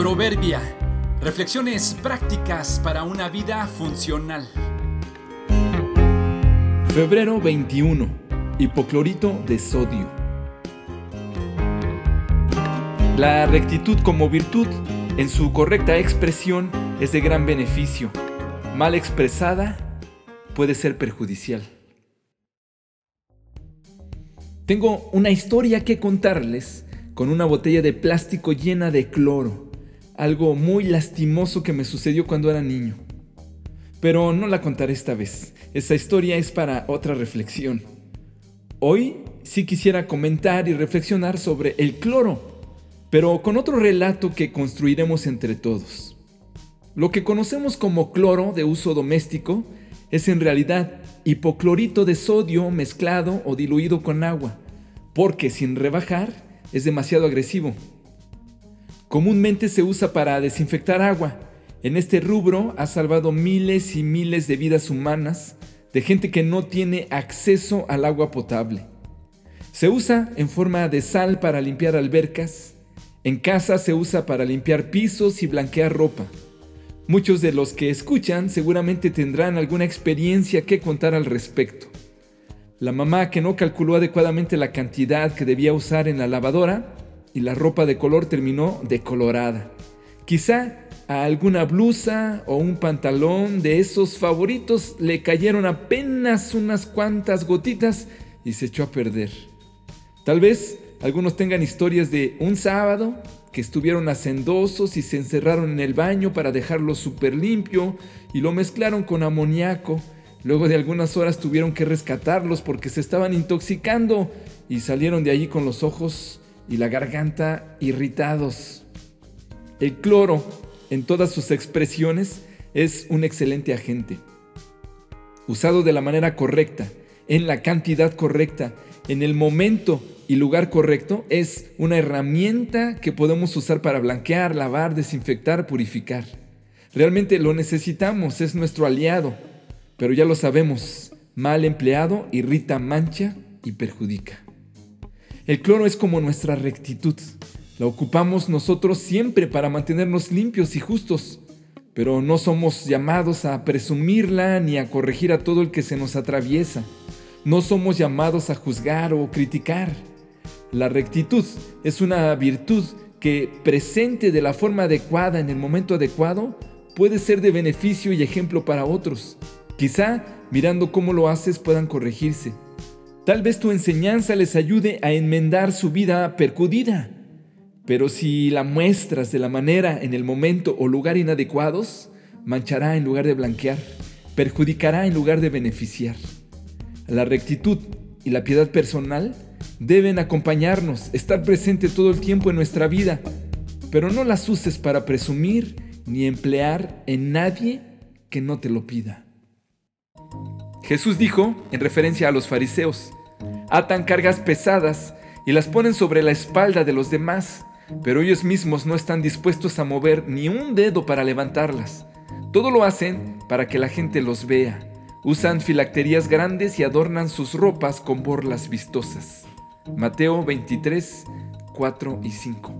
Proverbia. Reflexiones prácticas para una vida funcional. Febrero 21. Hipoclorito de sodio. La rectitud como virtud, en su correcta expresión, es de gran beneficio. Mal expresada, puede ser perjudicial. Tengo una historia que contarles con una botella de plástico llena de cloro, algo muy lastimoso que me sucedió cuando era niño. Pero no la contaré esta vez, esa historia es para otra reflexión. Hoy sí quisiera comentar y reflexionar sobre el cloro, pero con otro relato que construiremos entre todos. Lo que conocemos como cloro de uso doméstico es en realidad hipoclorito de sodio mezclado o diluido con agua, porque sin rebajar es demasiado agresivo. Comúnmente se usa para desinfectar agua. En este rubro ha salvado miles y miles de vidas humanas de gente que no tiene acceso al agua potable. Se usa en forma de sal para limpiar albercas. En casa se usa para limpiar pisos y blanquear ropa. Muchos de los que escuchan seguramente tendrán alguna experiencia que contar al respecto. La mamá que no calculó adecuadamente la cantidad que debía usar en la lavadora y la ropa de color terminó decolorada. Quizá a alguna blusa o un pantalón de esos favoritos le cayeron apenas unas cuantas gotitas y se echó a perder. Tal vez algunos tengan historias de un sábado que estuvieron hacendosos y se encerraron en el baño para dejarlo súper limpio y lo mezclaron con amoníaco. Luego de algunas horas tuvieron que rescatarlos porque se estaban intoxicando y salieron de allí con los ojos y la garganta irritados. El cloro, en todas sus expresiones, es un excelente agente. Usado de la manera correcta, en la cantidad correcta, en el momento y lugar correcto, es una herramienta que podemos usar para blanquear, lavar, desinfectar, purificar. Realmente lo necesitamos, es nuestro aliado, pero ya lo sabemos, mal empleado irrita, mancha y perjudica. El cloro es como nuestra rectitud. La ocupamos nosotros siempre para mantenernos limpios y justos, pero no somos llamados a presumirla ni a corregir a todo el que se nos atraviesa. No somos llamados a juzgar o criticar. La rectitud es una virtud que presente de la forma adecuada en el momento adecuado puede ser de beneficio y ejemplo para otros. Quizá mirando cómo lo haces puedan corregirse. Tal vez tu enseñanza les ayude a enmendar su vida percudida. Pero si la muestras de la manera, en el momento o lugar inadecuados, manchará en lugar de blanquear, perjudicará en lugar de beneficiar. La rectitud y la piedad personal deben acompañarnos, estar presente todo el tiempo en nuestra vida, pero no las uses para presumir ni emplear en nadie que no te lo pida. Jesús dijo, en referencia a los fariseos, atan cargas pesadas y las ponen sobre la espalda de los demás, pero ellos mismos no están dispuestos a mover ni un dedo para levantarlas. Todo lo hacen para que la gente los vea. Usan filacterías grandes y adornan sus ropas con borlas vistosas. Mateo 23, 4 y 5.